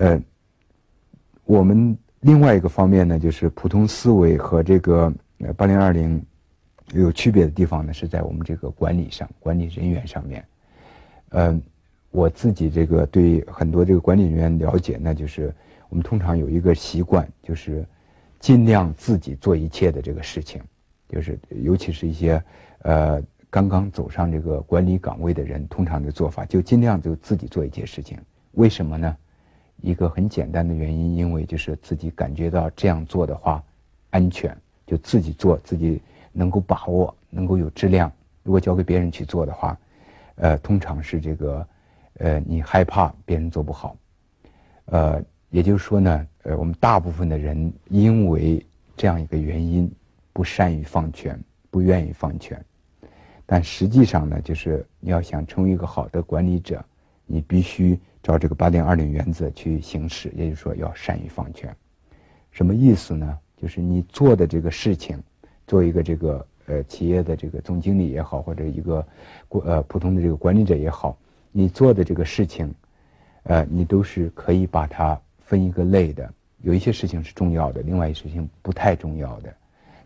呃，我们另外一个方面呢，就是普通思维和这个八零二零有区别的地方呢，是在我们这个管理上，管理人员上面。呃，我自己这个对很多这个管理人员了解呢，就是我们通常有一个习惯，就是尽量自己做一切的这个事情，就是尤其是一些呃刚刚走上这个管理岗位的人，通常的做法就尽量就自己做一切事情。为什么呢？一个很简单的原因，因为就是自己感觉到这样做的话安全，就自己做自己能够把握，能够有质量。如果交给别人去做的话，呃，通常是这个，呃，你害怕别人做不好，呃，也就是说呢，呃，我们大部分的人因为这样一个原因，不善于放权，不愿意放权。但实际上呢，就是你要想成为一个好的管理者，你必须。照这个八点二零原则去行事，也就是说要善于放权。什么意思呢？就是你做的这个事情，做一个这个呃企业的这个总经理也好，或者一个呃普通的这个管理者也好，你做的这个事情，呃，你都是可以把它分一个类的。有一些事情是重要的，另外一些事情不太重要的。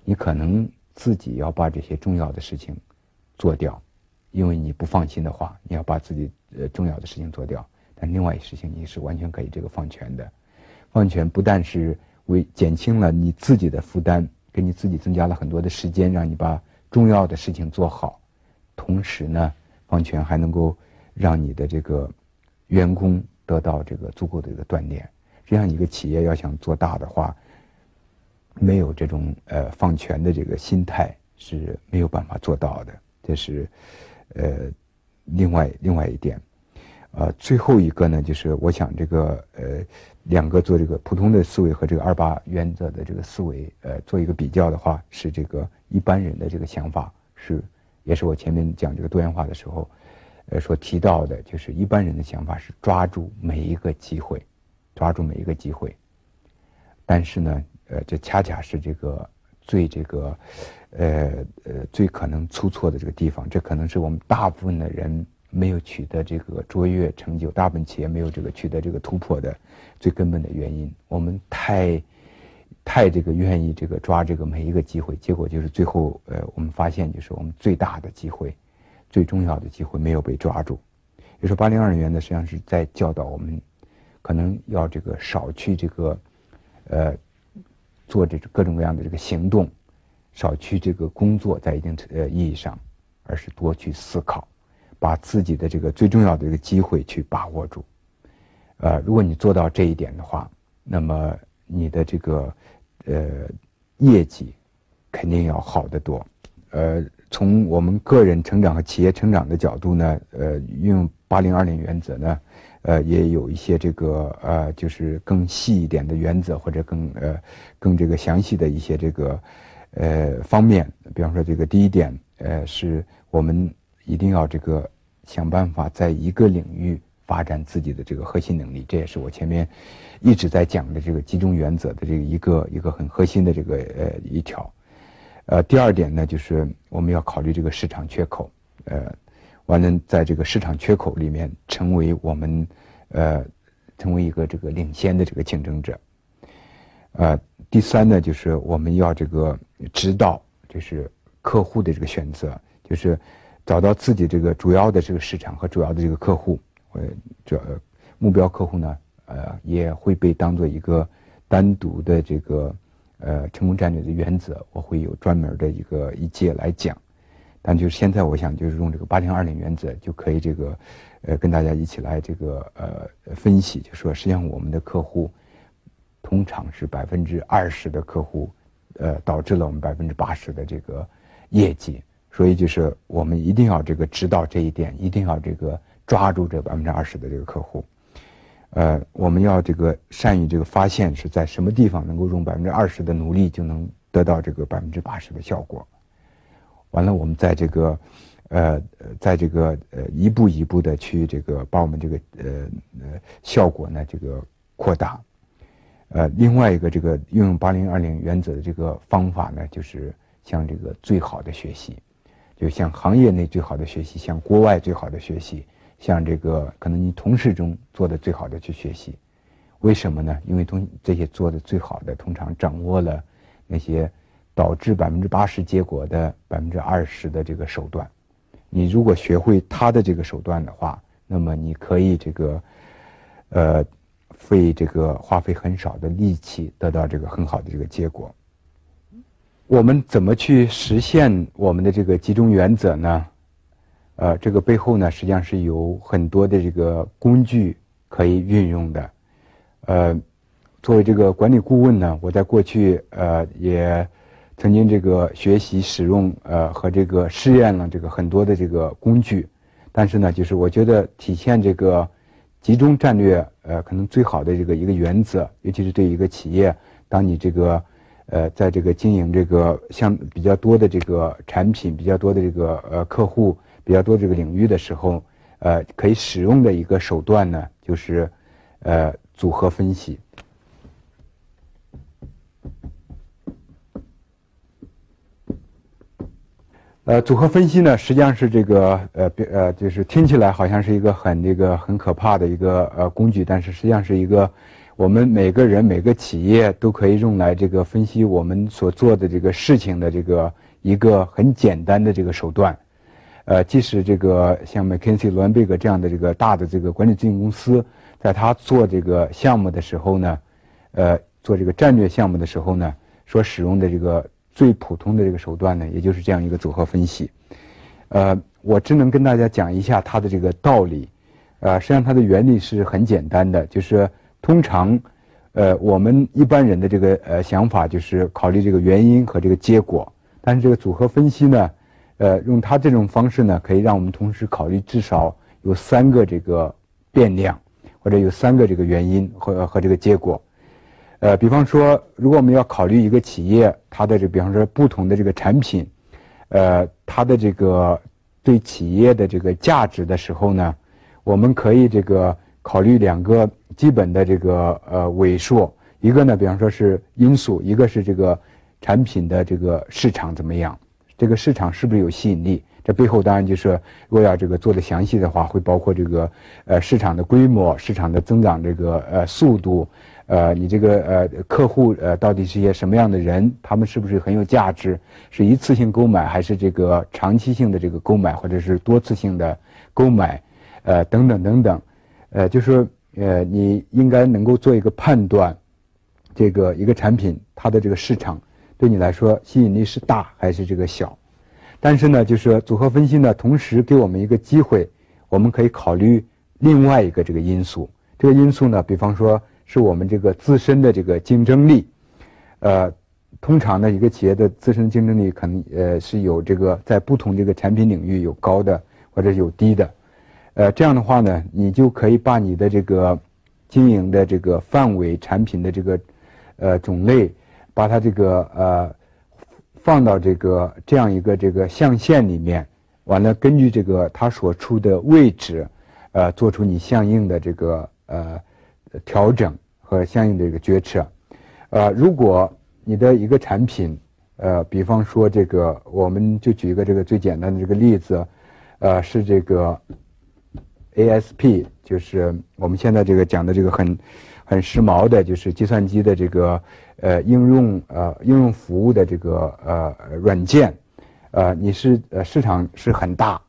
你可能自己要把这些重要的事情做掉，因为你不放心的话，你要把自己呃重要的事情做掉。但另外一事情，你是完全可以这个放权的。放权不但是为减轻了你自己的负担，给你自己增加了很多的时间，让你把重要的事情做好。同时呢，放权还能够让你的这个员工得到这个足够的一个锻炼。这样一个企业要想做大的话，没有这种呃放权的这个心态是没有办法做到的。这是呃另外另外一点。呃，最后一个呢，就是我想这个呃，两个做这个普通的思维和这个二八原则的这个思维，呃，做一个比较的话，是这个一般人的这个想法是，也是我前面讲这个多元化的时候，呃，所提到的，就是一般人的想法是抓住每一个机会，抓住每一个机会。但是呢，呃，这恰恰是这个最这个，呃呃，最可能出错的这个地方，这可能是我们大部分的人。没有取得这个卓越成就，大部分企业没有这个取得这个突破的最根本的原因，我们太太这个愿意这个抓这个每一个机会，结果就是最后呃，我们发现就是我们最大的机会、最重要的机会没有被抓住。比如说八零二原则实际上是在教导我们，可能要这个少去这个呃做这各种各样的这个行动，少去这个工作，在一定呃意义上，而是多去思考。把自己的这个最重要的这个机会去把握住，呃，如果你做到这一点的话，那么你的这个呃业绩肯定要好得多。呃，从我们个人成长和企业成长的角度呢，呃，用八零二零原则呢，呃，也有一些这个呃，就是更细一点的原则或者更呃更这个详细的一些这个呃方面。比方说，这个第一点，呃，是我们一定要这个。想办法在一个领域发展自己的这个核心能力，这也是我前面一直在讲的这个集中原则的这个一个一个很核心的这个呃一条。呃，第二点呢，就是我们要考虑这个市场缺口，呃，完了在这个市场缺口里面成为我们呃成为一个这个领先的这个竞争者。呃，第三呢，就是我们要这个知道，就是客户的这个选择，就是。找到自己这个主要的这个市场和主要的这个客户，呃，这目标客户呢，呃，也会被当做一个单独的这个呃成功战略的原则。我会有专门的一个一节来讲，但就是现在我想就是用这个八零二零原则就可以这个呃跟大家一起来这个呃分析，就说实际上我们的客户通常是百分之二十的客户，呃，导致了我们百分之八十的这个业绩。所以就是我们一定要这个知道这一点，一定要这个抓住这百分之二十的这个客户，呃，我们要这个善于这个发现是在什么地方能够用百分之二十的努力就能得到这个百分之八十的效果。完了，我们在这个，呃，在这个呃一步一步的去这个把我们这个呃呃效果呢这个扩大。呃，另外一个这个运用八零二零原则的这个方法呢，就是像这个最好的学习。就像行业内最好的学习，像国外最好的学习，像这个可能你同事中做的最好的去学习。为什么呢？因为同这些做的最好的，通常掌握了那些导致百分之八十结果的百分之二十的这个手段。你如果学会他的这个手段的话，那么你可以这个，呃，费这个花费很少的力气，得到这个很好的这个结果。我们怎么去实现我们的这个集中原则呢？呃，这个背后呢，实际上是有很多的这个工具可以运用的。呃，作为这个管理顾问呢，我在过去呃也。曾经这个学习使用呃和这个试验了这个很多的这个工具，但是呢，就是我觉得体现这个集中战略呃可能最好的这个一个原则，尤其是对一个企业，当你这个呃在这个经营这个像比较多的这个产品、比较多的这个呃客户、比较多这个领域的时候，呃可以使用的一个手段呢，就是呃组合分析。呃，组合分析呢，实际上是这个呃呃，就是听起来好像是一个很这个很可怕的一个呃工具，但是实际上是一个我们每个人每个企业都可以用来这个分析我们所做的这个事情的这个一个很简单的这个手段。呃，即使这个像麦肯锡、罗恩贝格这样的这个大的这个管理咨询公司，在他做这个项目的时候呢，呃，做这个战略项目的时候呢，所使用的这个。最普通的这个手段呢，也就是这样一个组合分析。呃，我只能跟大家讲一下它的这个道理。呃，实际上它的原理是很简单的，就是通常，呃，我们一般人的这个呃想法就是考虑这个原因和这个结果。但是这个组合分析呢，呃，用它这种方式呢，可以让我们同时考虑至少有三个这个变量，或者有三个这个原因和和这个结果。呃，比方说，如果我们要考虑一个企业，它的这比方说不同的这个产品，呃，它的这个对企业的这个价值的时候呢，我们可以这个考虑两个基本的这个呃尾数，一个呢，比方说是因素，一个是这个产品的这个市场怎么样，这个市场是不是有吸引力？这背后当然就是，如果要这个做的详细的话，会包括这个呃市场的规模、市场的增长这个呃速度。呃，你这个呃客户呃到底是一些什么样的人？他们是不是很有价值？是一次性购买还是这个长期性的这个购买，或者是多次性的购买？呃，等等等等，呃，就是说呃，你应该能够做一个判断，这个一个产品它的这个市场对你来说吸引力是大还是这个小？但是呢，就是组合分析呢，同时给我们一个机会，我们可以考虑另外一个这个因素。这个因素呢，比方说。是我们这个自身的这个竞争力，呃，通常呢，一个企业的自身竞争力可能呃是有这个在不同这个产品领域有高的或者有低的，呃，这样的话呢，你就可以把你的这个经营的这个范围、产品的这个呃种类，把它这个呃放到这个这样一个这个象限里面，完了根据这个它所处的位置，呃，做出你相应的这个呃。调整和相应的一个决策，呃，如果你的一个产品，呃，比方说这个，我们就举一个这个最简单的这个例子，呃，是这个 ASP，就是我们现在这个讲的这个很很时髦的，就是计算机的这个呃应用呃应用服务的这个呃软件，呃，你是呃市场是很大，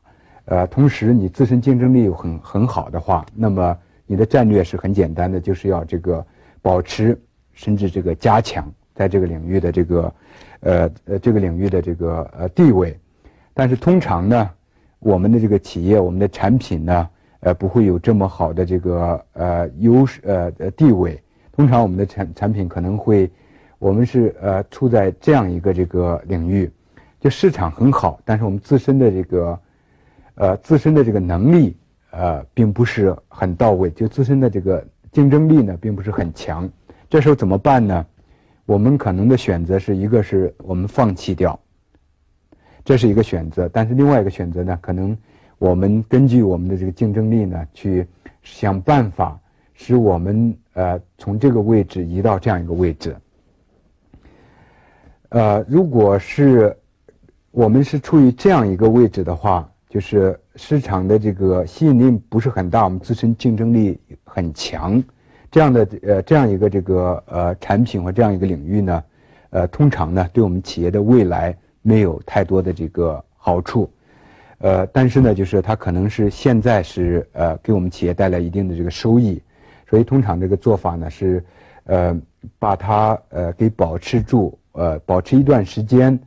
呃，同时你自身竞争力又很很好的话，那么。你的战略是很简单的，就是要这个保持甚至这个加强在这个领域的这个呃呃这个领域的这个呃地位。但是通常呢，我们的这个企业，我们的产品呢，呃不会有这么好的这个呃优势呃呃地位。通常我们的产产品可能会，我们是呃处在这样一个这个领域，就市场很好，但是我们自身的这个呃自身的这个能力。呃，并不是很到位，就自身的这个竞争力呢，并不是很强。这时候怎么办呢？我们可能的选择是一个是我们放弃掉，这是一个选择。但是另外一个选择呢，可能我们根据我们的这个竞争力呢，去想办法使我们呃从这个位置移到这样一个位置。呃，如果是我们是处于这样一个位置的话。就是市场的这个吸引力不是很大，我们自身竞争力很强，这样的呃这样一个这个呃产品或这样一个领域呢，呃，通常呢对我们企业的未来没有太多的这个好处，呃，但是呢，就是它可能是现在是呃给我们企业带来一定的这个收益，所以通常这个做法呢是，呃，把它呃给保持住，呃，保持一段时间，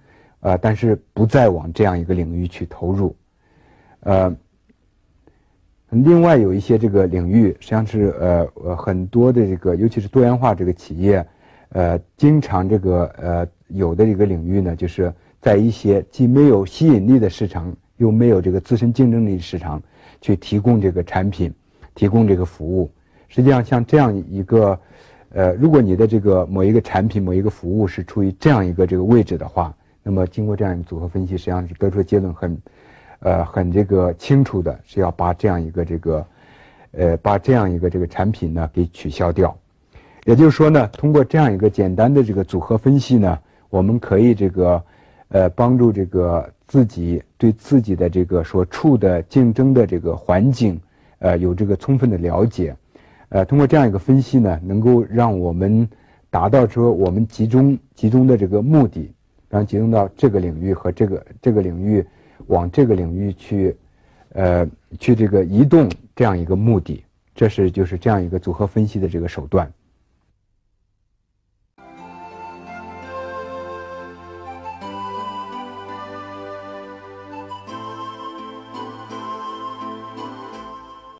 呃，但是不再往这样一个领域去投入，呃。另外有一些这个领域，实际上是呃呃很多的这个，尤其是多元化这个企业，呃，经常这个呃有的一个领域呢，就是在一些既没有吸引力的市场，又没有这个自身竞争力市场，去提供这个产品，提供这个服务。实际上，像这样一个，呃，如果你的这个某一个产品、某一个服务是处于这样一个这个位置的话，那么经过这样一个组合分析，实际上是得出结论很。呃，很这个清楚的是要把这样一个这个，呃，把这样一个这个产品呢给取消掉。也就是说呢，通过这样一个简单的这个组合分析呢，我们可以这个，呃，帮助这个自己对自己的这个所处的竞争的这个环境，呃，有这个充分的了解。呃，通过这样一个分析呢，能够让我们达到说我们集中集中的这个目的，然后集中到这个领域和这个这个领域。往这个领域去，呃，去这个移动这样一个目的，这是就是这样一个组合分析的这个手段。